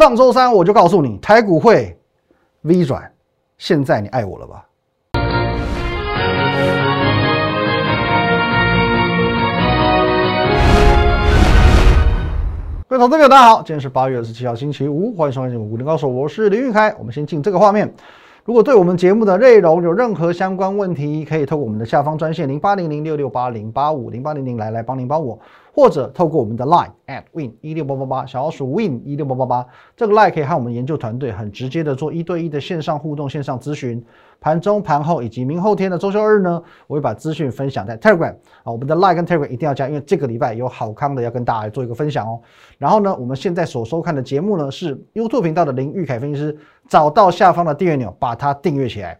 上周三我就告诉你，台股会 V 转，现在你爱我了吧？各位投资者，大家好，今天是八月二十七号，星期五，欢迎收看《股林高手》，我是林玉凯。我们先进这个画面。如果对我们节目的内容有任何相关问题，可以透过我们的下方专线零八零零六六八零八五零八零零来来帮您帮我，或者透过我们的 Line at win 一六八八八小老鼠 win 一六八八八这个 Line 可以和我们研究团队很直接的做一对一的线上互动、线上咨询。盘中、盘后以及明后天的周休日呢，我会把资讯分享在 Telegram 啊，我们的 Line 跟 Telegram 一定要加，因为这个礼拜有好康的要跟大家做一个分享哦。然后呢，我们现在所收看的节目呢是 YouTube 频道的林玉凯分析师，找到下方的订阅钮，把它订阅起来。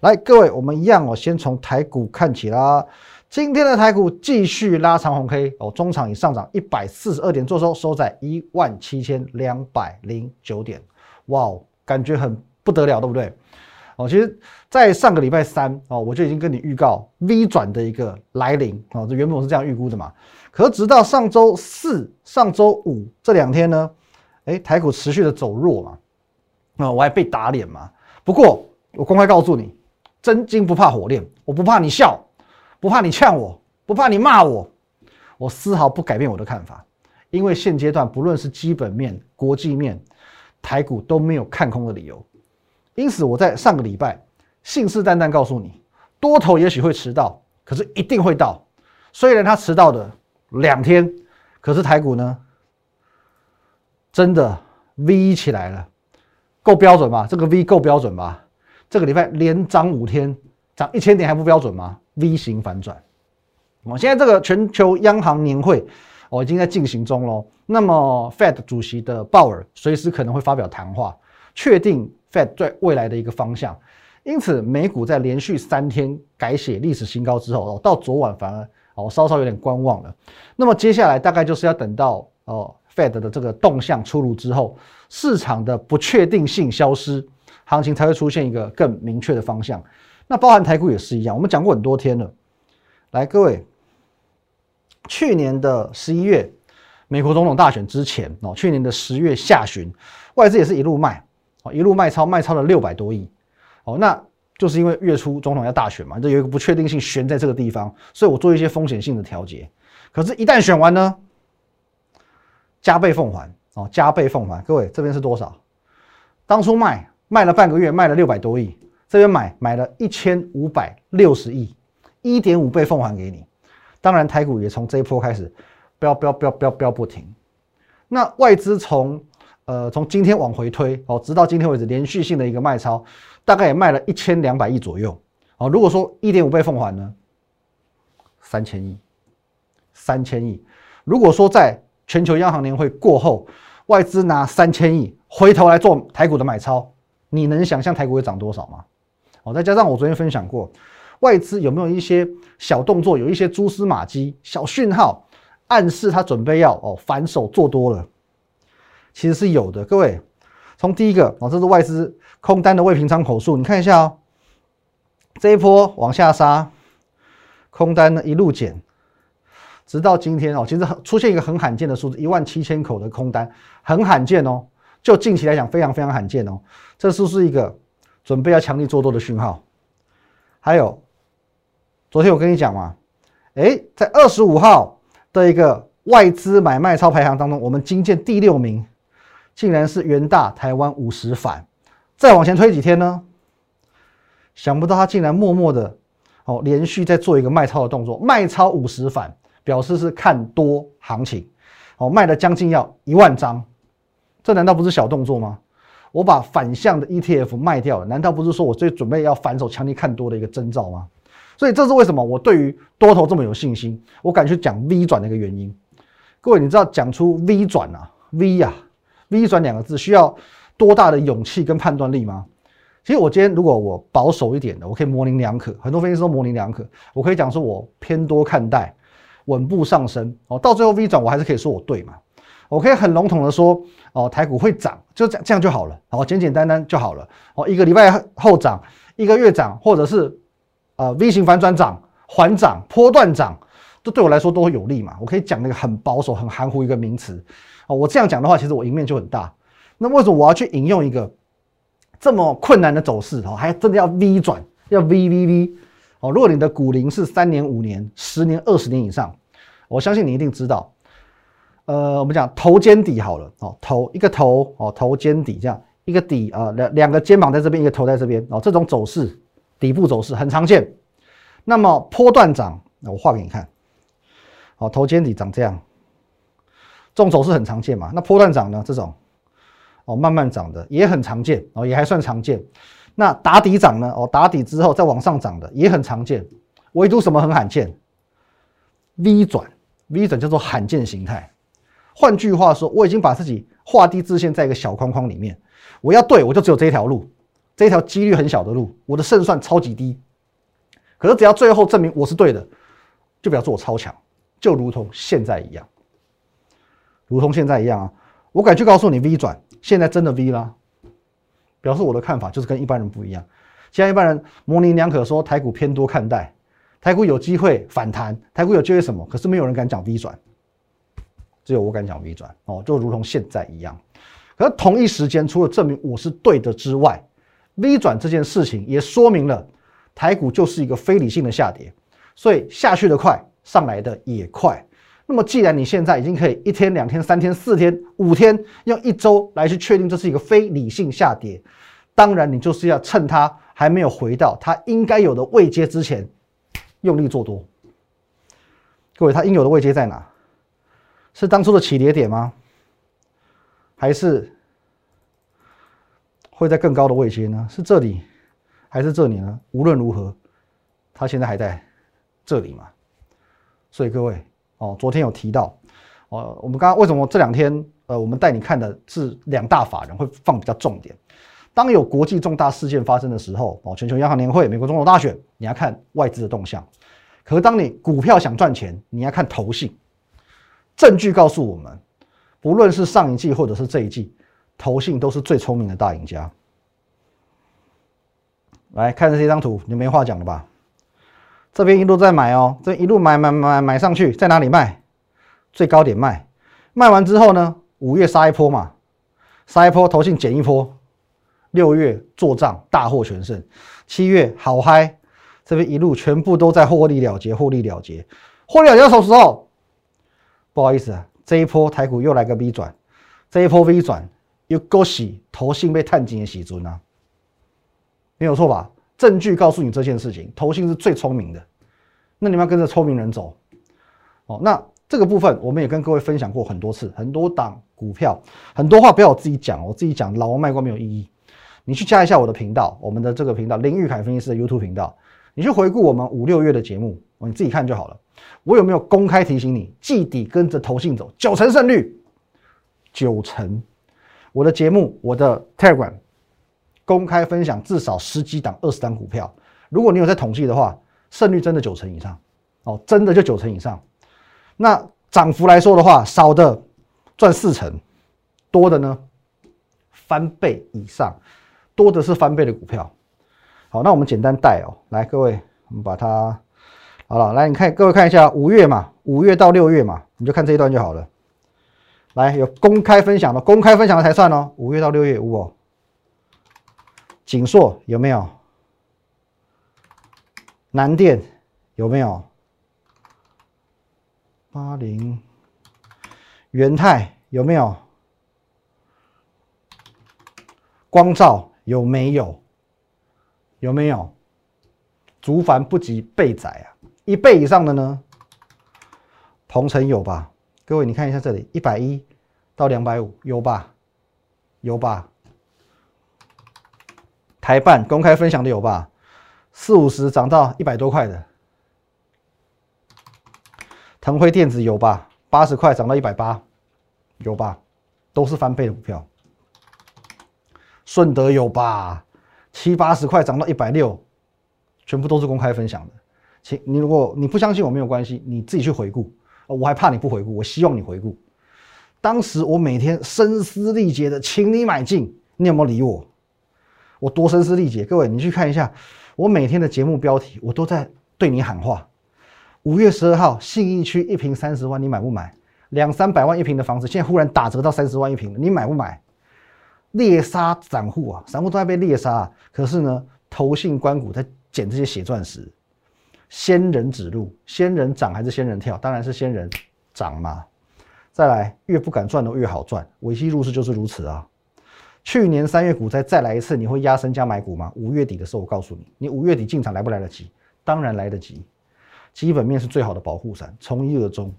来，各位，我们一样哦，先从台股看起啦。今天的台股继续拉长红 K 哦，中场已上涨一百四十二点，做收收在一万七千两百零九点，哇哦，感觉很不得了，对不对？哦，其实，在上个礼拜三哦，我就已经跟你预告 V 转的一个来临哦，这原本我是这样预估的嘛。可是直到上周四、上周五这两天呢，哎，台股持续的走弱嘛，那我还被打脸嘛。不过我公开告诉你，真金不怕火炼，我不怕你笑，不怕你呛我，不怕你骂我，我丝毫不改变我的看法，因为现阶段不论是基本面、国际面，台股都没有看空的理由。因此，我在上个礼拜信誓旦旦告诉你，多头也许会迟到，可是一定会到。虽然它迟到的两天，可是台股呢，真的 V 起来了，够标准吧？这个 V 够标准吧？这个礼拜连涨五天，涨一千点还不标准吗？V 型反转。我现在这个全球央行年会哦已经在进行中喽。那么 Fed 主席的鲍尔随时可能会发表谈话，确定。Fed 在未来的一个方向，因此美股在连续三天改写历史新高之后，哦，到昨晚反而哦稍稍有点观望了。那么接下来大概就是要等到哦 Fed 的这个动向出炉之后，市场的不确定性消失，行情才会出现一个更明确的方向。那包含台股也是一样，我们讲过很多天了。来，各位，去年的十一月美国总统大选之前哦，去年的十月下旬，外资也是一路卖。一路卖超，卖超了六百多亿，哦，那就是因为月初总统要大选嘛，这有一个不确定性悬在这个地方，所以我做一些风险性的调节。可是，一旦选完呢，加倍奉还哦，加倍奉还。各位，这边是多少？当初卖卖了半个月，卖了六百多亿，这边买买了一千五百六十亿，一点五倍奉还给你。当然，台股也从这一波开始飙飙飙飙飙不停。那外资从呃，从今天往回推哦，直到今天为止，连续性的一个卖超，大概也卖了一千两百亿左右哦。如果说一点五倍奉还呢，三千亿，三千亿。如果说在全球央行年会过后，外资拿三千亿回头来做台股的买超，你能想象台股会涨多少吗？哦，再加上我昨天分享过，外资有没有一些小动作，有一些蛛丝马迹、小讯号，暗示他准备要哦反手做多了。其实是有的，各位，从第一个哦，这是外资空单的未平仓口数，你看一下哦，这一波往下杀，空单呢一路减，直到今天哦，其实出现一个很罕见的数字，一万七千口的空单，很罕见哦，就近期来讲非常非常罕见哦，这是不是一个准备要强力做多的讯号？还有，昨天我跟你讲嘛，哎，在二十五号的一个外资买卖超排行当中，我们金建第六名。竟然是元大台湾五十反，再往前推几天呢？想不到他竟然默默的哦，连续在做一个卖超的动作，卖超五十反，表示是看多行情哦，卖了将近要一万张，这难道不是小动作吗？我把反向的 ETF 卖掉了，难道不是说我最准备要反手强力看多的一个征兆吗？所以这是为什么我对于多头这么有信心，我敢去讲 V 转的一个原因。各位，你知道讲出 V 转啊，V 呀。V 转两个字需要多大的勇气跟判断力吗？其实我今天如果我保守一点的，我可以模棱两可。很多分析师都模棱两可，我可以讲说我偏多看待，稳步上升哦。到最后 V 转我还是可以说我对嘛？我可以很笼统的说哦，台股会涨，就这样这样就好了，好简简单单就好了。哦，一个礼拜后涨，一个月涨，或者是呃 V 型反转涨、缓涨、波段涨，这对我来说都会有利嘛？我可以讲那个很保守、很含糊一个名词。哦，我这样讲的话，其实我赢面就很大。那为什么我要去引用一个这么困难的走势哦，还真的要 V 转，要 V V V 哦？如果你的股龄是三年、五年、十年、二十年以上，我相信你一定知道。呃，我们讲头肩底好了哦，头一个头哦，头肩底这样一个底啊，两两个肩膀在这边，一个头在这边哦，这种走势底部走势很常见。那么波段涨，那我画给你看，哦，头肩底长这样，这种走势很常见嘛。那波段涨呢，这种哦慢慢涨的也很常见哦，也还算常见。那打底涨呢，哦打底之后再往上涨的也很常见。唯独什么很罕见？V 转，V 转叫做罕见形态。换句话说，我已经把自己画地自线在一个小框框里面，我要对我就只有这一条路，这一条几率很小的路，我的胜算超级低。可是只要最后证明我是对的，就表示我超强，就如同现在一样，如同现在一样啊！我敢去告诉你，V 转现在真的 V 啦，表示我的看法就是跟一般人不一样。现在一般人模棱两可说台股偏多看待，台股有机会反弹，台股有机会什么？可是没有人敢讲 V 转。只有我敢讲 V 转哦，就如同现在一样。可是同一时间，除了证明我是对的之外，V 转这件事情也说明了台股就是一个非理性的下跌，所以下去的快，上来的也快。那么既然你现在已经可以一天、两天、三天、四天、五天，用一周来去确定这是一个非理性下跌，当然你就是要趁它还没有回到它应该有的位阶之前，用力做多。各位，它应有的位阶在哪？是当初的起跌点吗？还是会在更高的位阶呢？是这里，还是这里呢？无论如何，它现在还在这里嘛。所以各位哦，昨天有提到哦，我们刚刚为什么这两天呃，我们带你看的是两大法人会放比较重点。当有国际重大事件发生的时候哦，全球央行年会、美国总统大选，你要看外资的动向。可是当你股票想赚钱，你要看投信。证据告诉我们，不论是上一季或者是这一季，投信都是最聪明的大赢家。来看这张图，你没话讲了吧？这边一路在买哦，这一路买买买买上去，在哪里卖？最高点卖，卖完之后呢？五月杀一波嘛，杀一波，投信减一波。六月做账大获全胜，七月好嗨，这边一路全部都在获利了结，获利了结，获利了结什么时候？不好意思啊，这一波台股又来个 V 转，这一波 V 转又勾起投信被探金的喜尊啊，没有错吧？证据告诉你这件事情，投信是最聪明的，那你们要跟着聪明人走哦。那这个部分我们也跟各位分享过很多次，很多档股票，很多话不要我自己讲，我自己讲老王卖瓜没有意义。你去加一下我的频道，我们的这个频道林玉凯分析师的 YouTube 频道，你去回顾我们五六月的节目，你自己看就好了。我有没有公开提醒你，季底跟着投信走，九成胜率，九成。我的节目，我的 Telegram 公开分享至少十几档、二十档股票。如果你有在统计的话，胜率真的九成以上哦，真的就九成以上。那涨幅来说的话，少的赚四成，多的呢翻倍以上，多的是翻倍的股票。好，那我们简单带哦，来各位，我们把它。好了，来你看，各位看一下五月嘛，五月到六月嘛，你就看这一段就好了。来，有公开分享的，公开分享的才算哦。五月到六月五哦，锦硕有没有？南电有没有？八零元泰有没有？光照有没有？有没有？竹凡不及备载啊！一倍以上的呢？同城有吧？各位，你看一下这里，一百一到两百五有吧？有吧？台办公开分享的有吧？四五十涨到一百多块的，腾辉电子有吧？八十块涨到一百八，有吧？都是翻倍的股票。顺德有吧？七八十块涨到一百六，全部都是公开分享的。请你，如果你不相信我没有关系，你自己去回顾。我还怕你不回顾，我希望你回顾。当时我每天声嘶力竭的请你买进，你有没有理我？我多声嘶力竭，各位你去看一下，我每天的节目标题，我都在对你喊话。五月十二号，信义区一平三十万，你买不买？两三百万一平的房子，现在忽然打折到三十万一平，你买不买？猎杀散户啊，散户都在被猎杀。可是呢，投信关股在捡这些血钻石，仙人指路，仙人涨还是仙人跳？当然是仙人涨嘛。再来，越不敢赚的越好赚，尾期入市就是如此啊。去年三月股灾再来一次，你会压身加买股吗？五月底的时候，我告诉你，你五月底进场来不来得及？当然来得及。基本面是最好的保护伞，从一而终。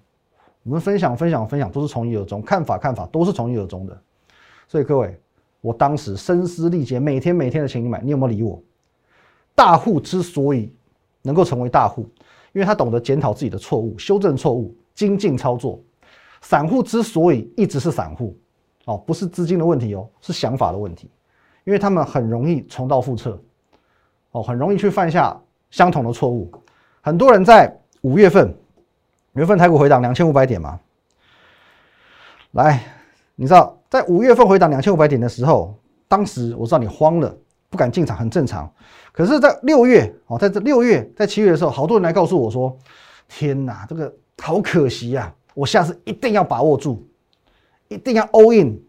我们分享分享分享，都是从一而终，看法看法都是从一而终的。所以各位，我当时声嘶力竭，每天每天的请你买，你有没有理我？大户之所以能够成为大户，因为他懂得检讨自己的错误，修正错误，精进操作。散户之所以一直是散户，哦，不是资金的问题哦，是想法的问题，因为他们很容易重蹈覆辙，哦，很容易去犯下相同的错误。很多人在五月份，五月份台股回档两千五百点嘛，来，你知道在五月份回档两千五百点的时候，当时我知道你慌了，不敢进场，很正常。可是，在六月，哦，在这六月，在七月的时候，好多人来告诉我说：“天哪，这个好可惜呀！”我下次一定要把握住，一定要 all in，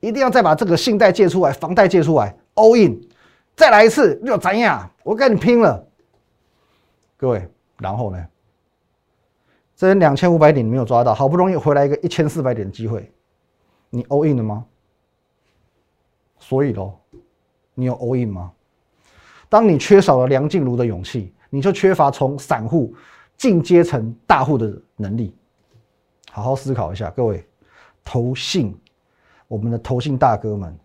一定要再把这个信贷借出来，房贷借出来，all in，再来一次又怎样？我跟你拼了！各位，然后呢？这两千五百点你没有抓到，好不容易回来一个一千四百点的机会，你 all in 了吗？所以喽，你有 all in 吗？当你缺少了梁静茹的勇气，你就缺乏从散户进阶成大户的能力。好好思考一下，各位投信，我们的投信大哥们，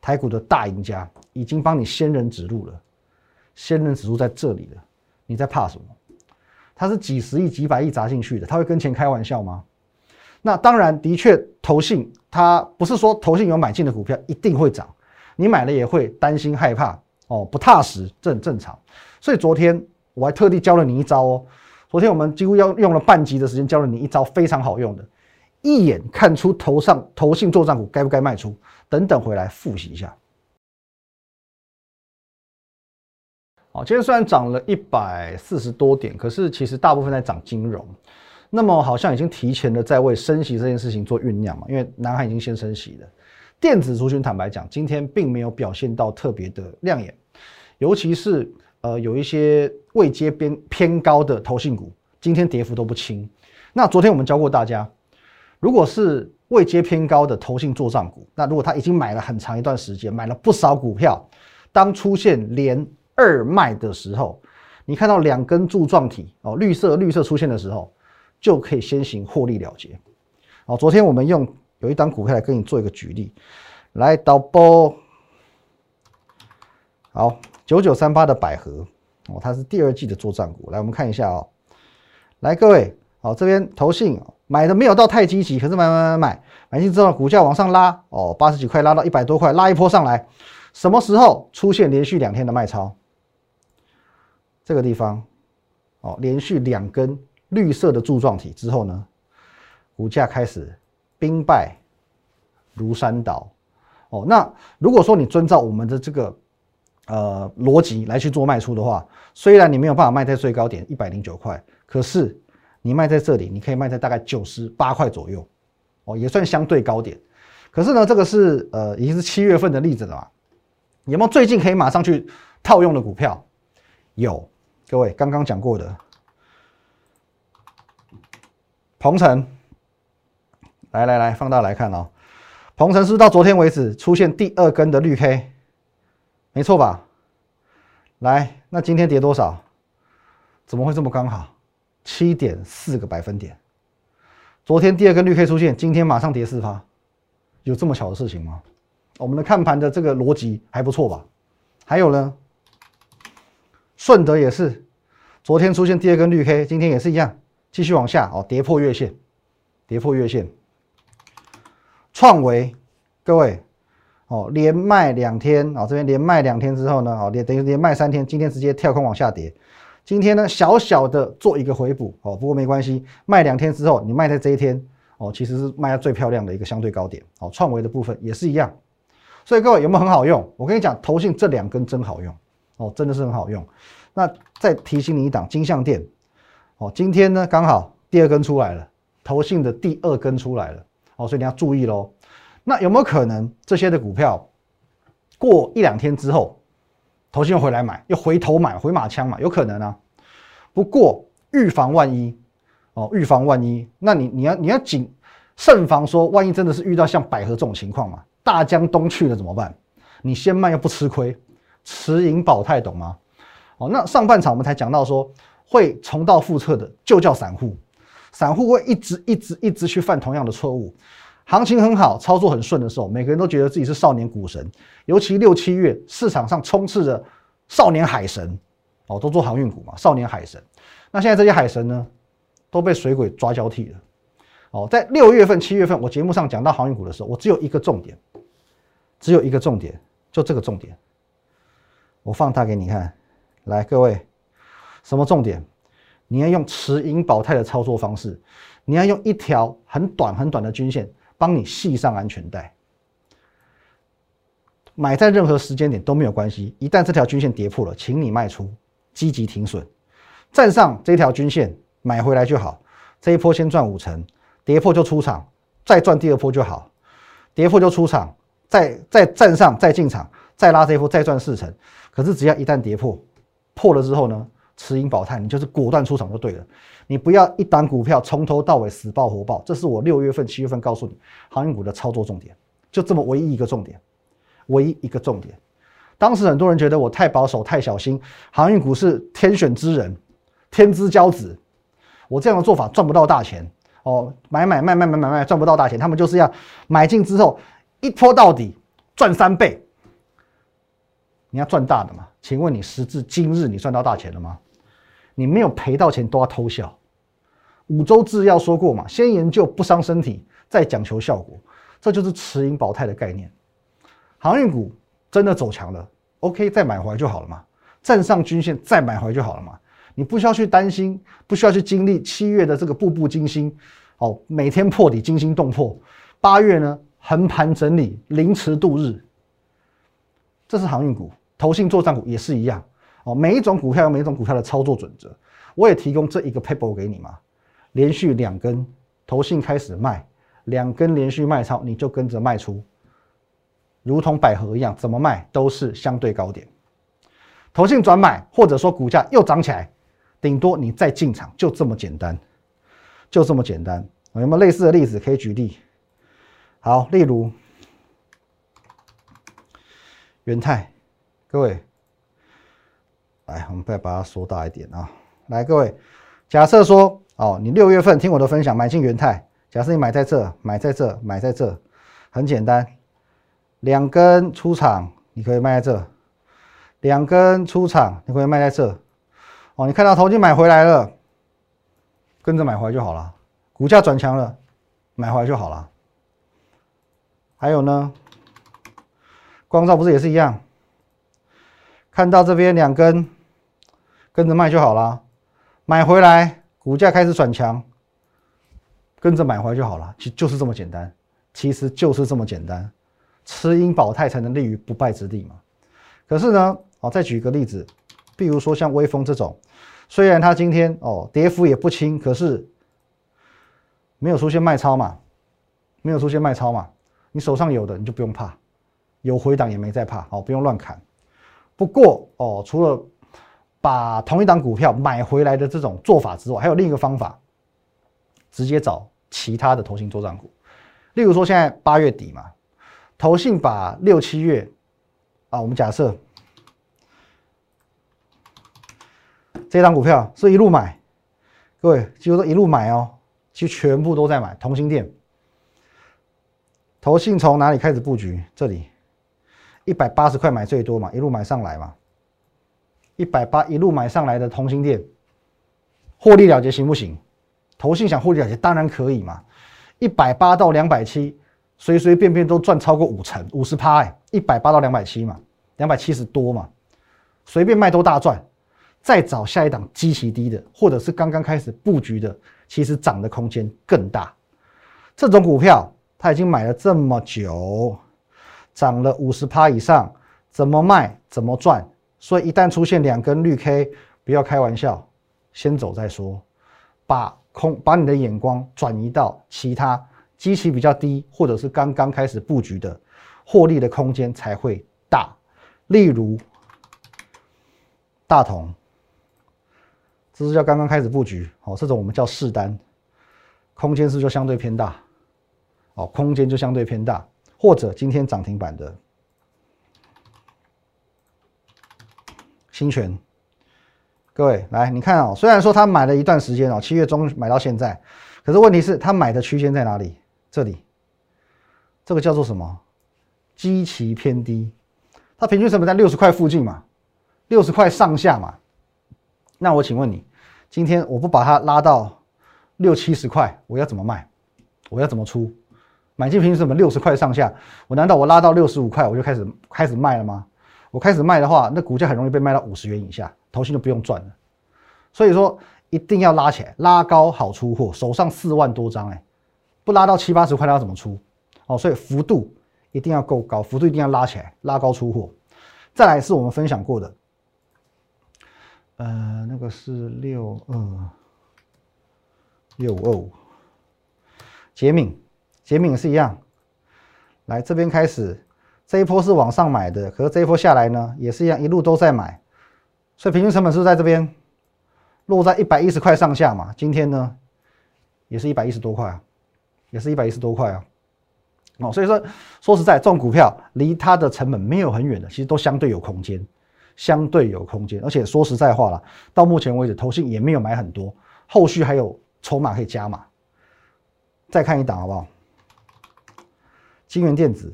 台股的大赢家已经帮你仙人指路了，仙人指路在这里了，你在怕什么？他是几十亿、几百亿砸进去的，他会跟钱开玩笑吗？那当然，的确，投信他不是说投信有买进的股票一定会涨，你买了也会担心害怕哦，不踏实，这很正常。所以昨天我还特地教了你一招哦。昨天我们几乎要用了半集的时间，教了你一招非常好用的，一眼看出头上头信做账股该不该卖出。等等回来复习一下。好，今天虽然涨了一百四十多点，可是其实大部分在涨金融，那么好像已经提前的在为升息这件事情做酝酿嘛，因为南海已经先升息了。电子族群坦白讲，今天并没有表现到特别的亮眼，尤其是。呃，有一些位阶偏偏高的投信股，今天跌幅都不轻。那昨天我们教过大家，如果是位阶偏高的投信做账股，那如果他已经买了很长一段时间，买了不少股票，当出现连二卖的时候，你看到两根柱状体哦，绿色绿色出现的时候，就可以先行获利了结。好，昨天我们用有一档股票来跟你做一个举例，来导播，好。九九三八的百合哦，它是第二季的做账股。来，我们看一下哦。来，各位，好，这边投信买的没有到太积极，可是买买买买买进之后，股价往上拉哦，八十几块拉到一百多块，拉一波上来，什么时候出现连续两天的卖超？这个地方哦，连续两根绿色的柱状体之后呢，股价开始兵败如山倒哦。那如果说你遵照我们的这个。呃，逻辑来去做卖出的话，虽然你没有办法卖在最高点一百零九块，可是你卖在这里，你可以卖在大概九十八块左右，哦，也算相对高点。可是呢，这个是呃已经是七月份的例子了嘛？有没有最近可以马上去套用的股票？有，各位刚刚讲过的鹏程，来来来，放大来看哦，鹏程是到昨天为止出现第二根的绿 K。没错吧？来，那今天跌多少？怎么会这么刚好？七点四个百分点。昨天第二根绿 K 出现，今天马上跌四趴，有这么巧的事情吗？我们的看盘的这个逻辑还不错吧？还有呢，顺德也是，昨天出现第二根绿 K，今天也是一样，继续往下哦，跌破月线，跌破月线。创维，各位。哦，连卖两天啊，这边连卖两天之后呢，哦，连等于连卖三天，今天直接跳空往下跌。今天呢，小小的做一个回补哦，不过没关系，卖两天之后，你卖在这一天哦，其实是卖在最漂亮的一个相对高点哦。创维的部分也是一样，所以各位有没有很好用？我跟你讲，投信这两根真好用哦，真的是很好用。那再提醒你一档金相店哦，今天呢刚好第二根出来了，投信的第二根出来了哦，所以你要注意喽。那有没有可能这些的股票过一两天之后，投信又回来买，又回头买，回马枪嘛？有可能啊。不过预防万一哦，预防万一，那你你要你要谨慎防说，万一真的是遇到像百合这种情况嘛，大江东去了怎么办？你先卖又不吃亏，持盈保泰，懂吗？哦，那上半场我们才讲到说，会重蹈覆辙的就叫散户，散户会一直一直一直去犯同样的错误。行情很好，操作很顺的时候，每个人都觉得自己是少年股神，尤其六七月市场上充斥着少年海神，哦，都做航运股嘛，少年海神。那现在这些海神呢，都被水鬼抓交替了。哦，在六月份、七月份，我节目上讲到航运股的时候，我只有一个重点，只有一个重点，就这个重点，我放大给你看。来，各位，什么重点？你要用持盈保泰的操作方式，你要用一条很短很短的均线。帮你系上安全带，买在任何时间点都没有关系。一旦这条均线跌破了，请你卖出，积极停损，站上这条均线买回来就好。这一波先赚五成，跌破就出场，再赚第二波就好。跌破就出场，再再站上再进场，再拉这一波再赚四成。可是只要一旦跌破，破了之后呢？持盈保泰，你就是果断出场就对了。你不要一单股票从头到尾死抱活抱，这是我六月份、七月份告诉你航运股的操作重点，就这么唯一一个重点，唯一一个重点。当时很多人觉得我太保守、太小心，航运股是天选之人、天之骄子，我这样的做法赚不到大钱哦，买买卖卖买买卖赚不到大钱，他们就是要买进之后一拖到底赚三倍。你要赚大的嘛？请问你时至今日你赚到大钱了吗？你没有赔到钱都要偷笑。五洲制药说过嘛，先研究不伤身体，再讲求效果，这就是持盈保泰的概念。航运股真的走强了，OK，再买回来就好了嘛。站上均线再买回来就好了嘛。你不需要去担心，不需要去经历七月的这个步步惊心，哦，每天破底惊心动魄。八月呢，横盘整理，凌迟度日，这是航运股。投信做账股也是一样哦，每一种股票有每一种股票的操作准则，我也提供这一个 paper 给你嘛。连续两根投信开始卖，两根连续卖超，你就跟着卖出，如同百合一样，怎么卖都是相对高点。投信转买，或者说股价又涨起来，顶多你再进场，就这么简单，就这么简单。有没有类似的例子可以举例？好，例如元泰。各位，来，我们再把它缩大一点啊！来，各位，假设说，哦，你六月份听我的分享买进元泰，假设你买在这，买在这，买在这，很简单，两根出场，你可以卖在这；两根出场，你可以卖在这。哦，你看到投金买回来了，跟着买回来就好了。股价转强了，买回来就好了。还有呢，光照不是也是一样？看到这边两根，跟着卖就好了，买回来股价开始转强，跟着买回来就好了，其实就是这么简单，其实就是这么简单，持盈保泰才能立于不败之地嘛。可是呢，哦，再举一个例子，比如说像微风这种，虽然它今天哦跌幅也不轻，可是没有出现卖超嘛，没有出现卖超嘛，你手上有的你就不用怕，有回档也没在怕，哦，不用乱砍。不过哦，除了把同一档股票买回来的这种做法之外，还有另一个方法，直接找其他的投信做账股。例如说，现在八月底嘛，投信把六七月啊，我们假设这档股票是一路买，各位记住说一路买哦，其实全部都在买同心店。投信从哪里开始布局？这里。一百八十块买最多嘛，一路买上来嘛，一百八一路买上来的同心店，获利了结行不行？投信想获利了结当然可以嘛，一百八到两百七，随随便便都赚超过五成，五十趴哎，一百八到两百七嘛，两百七十多嘛，随便卖都大赚。再找下一档极其低的，或者是刚刚开始布局的，其实涨的空间更大。这种股票他已经买了这么久。涨了五十趴以上，怎么卖怎么赚。所以一旦出现两根绿 K，不要开玩笑，先走再说。把空把你的眼光转移到其他基期比较低，或者是刚刚开始布局的，获利的空间才会大。例如大同，这是叫刚刚开始布局，哦，这种我们叫试单，空间是就相对偏大，哦，空间就相对偏大。或者今天涨停板的新权，各位来，你看哦，虽然说他买了一段时间哦，七月中买到现在，可是问题是，他买的区间在哪里？这里，这个叫做什么？基期偏低，它平均成本在六十块附近嘛，六十块上下嘛。那我请问你，今天我不把它拉到六七十块，我要怎么卖？我要怎么出？买进平均成本六十块上下，我难道我拉到六十五块我就开始开始卖了吗？我开始卖的话，那股价很容易被卖到五十元以下，头信就不用赚了。所以说一定要拉起来，拉高好出货，手上四万多张哎。不拉到七八十块，它要怎么出？哦，所以幅度一定要够高，幅度一定要拉起来，拉高出货。再来是我们分享过的，呃，那个是六二六二五，杰敏，捷敏是一样。来这边开始，这一波是往上买的，可是这一波下来呢，也是一样，一路都在买，所以平均成本是在这边落在一百一十块上下嘛。今天呢，也是一百一十多块啊。也是一百一十多块啊，哦，所以说说实在，这种股票离它的成本没有很远的，其实都相对有空间，相对有空间。而且说实在话了，到目前为止，投信也没有买很多，后续还有筹码可以加码。再看一档好不好？金源电子，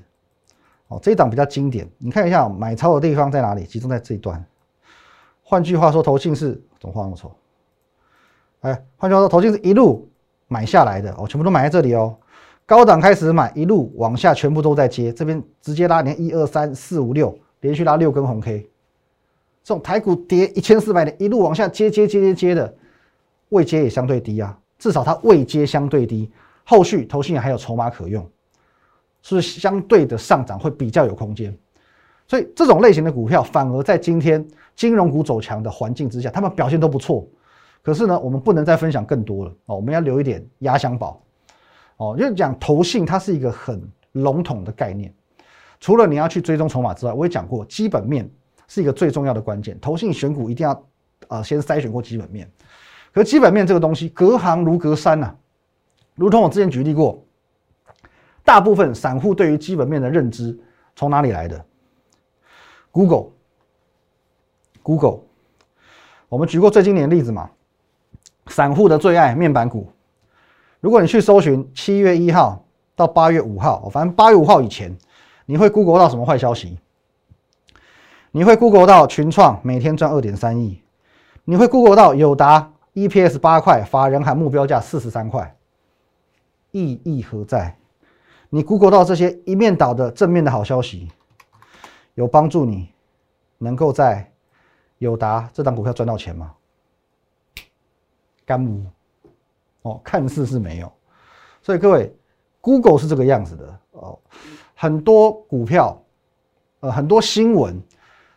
哦，这一档比较经典，你看一下买超的地方在哪里？集中在这一段。换句话说，投信是怎么画那么丑？哎，换句话说，投信是一路。买下来的哦，全部都买在这里哦。高档开始买，一路往下全部都在接，这边直接拉，连一二三四五六，连续拉六根红 K。这种台股跌一千四百点，一路往下接接接接接的，位阶也相对低啊，至少它位阶相对低，后续投信还有筹码可用，是相对的上涨会比较有空间。所以这种类型的股票，反而在今天金融股走强的环境之下，他们表现都不错。可是呢，我们不能再分享更多了哦，我们要留一点压箱宝哦。因为讲投信，它是一个很笼统的概念，除了你要去追踪筹码之外，我也讲过，基本面是一个最重要的关键。投信选股一定要啊，先筛选过基本面。可基本面这个东西，隔行如隔山呐。如同我之前举例过，大部分散户对于基本面的认知从哪里来的？Google，Google，我们举过最经典的例子嘛。散户的最爱面板股，如果你去搜寻七月一号到八月五号，反正八月五号以前，你会 Google 到什么坏消息？你会 Google 到群创每天赚二点三亿，你会 Google 到友达 EPS 八块，法人喊目标价四十三块，意义何在？你 Google 到这些一面倒的正面的好消息，有帮助你能够在友达这档股票赚到钱吗？干母哦，看似是没有，所以各位，Google 是这个样子的哦。很多股票，呃，很多新闻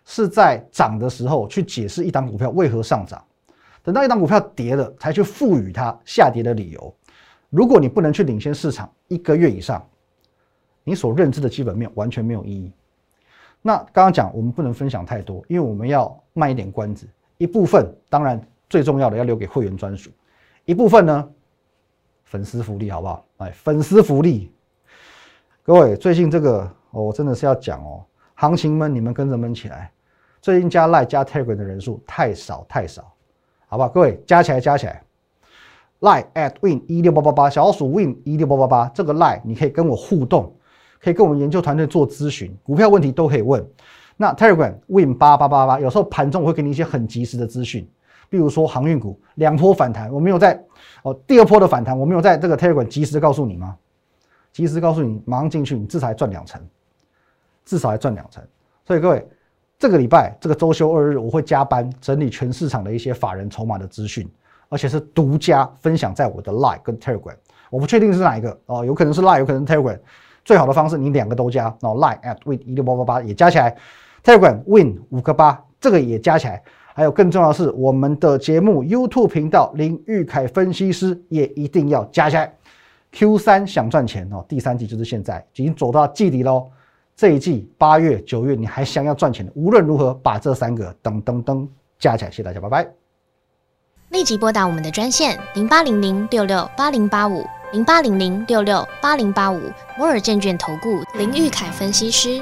是在涨的时候去解释一档股票为何上涨，等到一档股票跌了，才去赋予它下跌的理由。如果你不能去领先市场一个月以上，你所认知的基本面完全没有意义。那刚刚讲，我们不能分享太多，因为我们要卖一点关子，一部分当然。最重要的要留给会员专属一部分呢，粉丝福利好不好？哎，粉丝福利，各位最近这个我真的是要讲哦，行情们你们跟着闷起来。最近加 Line 加 Telegram 的人数太少太少，好不好？各位加起来加起来，Line at win 一六八八八，小老鼠 win 一六八八八，这个 Line 你可以跟我互动，可以跟我们研究团队做咨询，股票问题都可以问。那 Telegram win 八八八八，有时候盘中我会给你一些很及时的资讯。比如说航运股两波反弹，我没有在哦第二波的反弹，我没有在这个 Telegram 及时告诉你吗？及时告诉你，马上进去，你至少还赚两成，至少还赚两成。所以各位，这个礼拜这个周休二日，我会加班整理全市场的一些法人筹码的资讯，而且是独家分享在我的 Line 跟 Telegram。我不确定是哪一个哦，有可能是 Line，有可能 Telegram。最好的方式，你两个都加，然后 Line at win 一六八八八也加起来，Telegram win 五个八，这个也加起来。还有更重要的是，我们的节目 YouTube 频道林玉凯分析师也一定要加起来，Q 三想赚钱哦，第三季就是现在，已经走到季底喽。这一季八月、九月，你还想要赚钱的，无论如何把这三个噔噔噔加起来。谢谢大家，拜拜。立即拨打我们的专线零八零零六六八零八五零八零零六六八零八五摩尔证券投顾林玉凯分析师。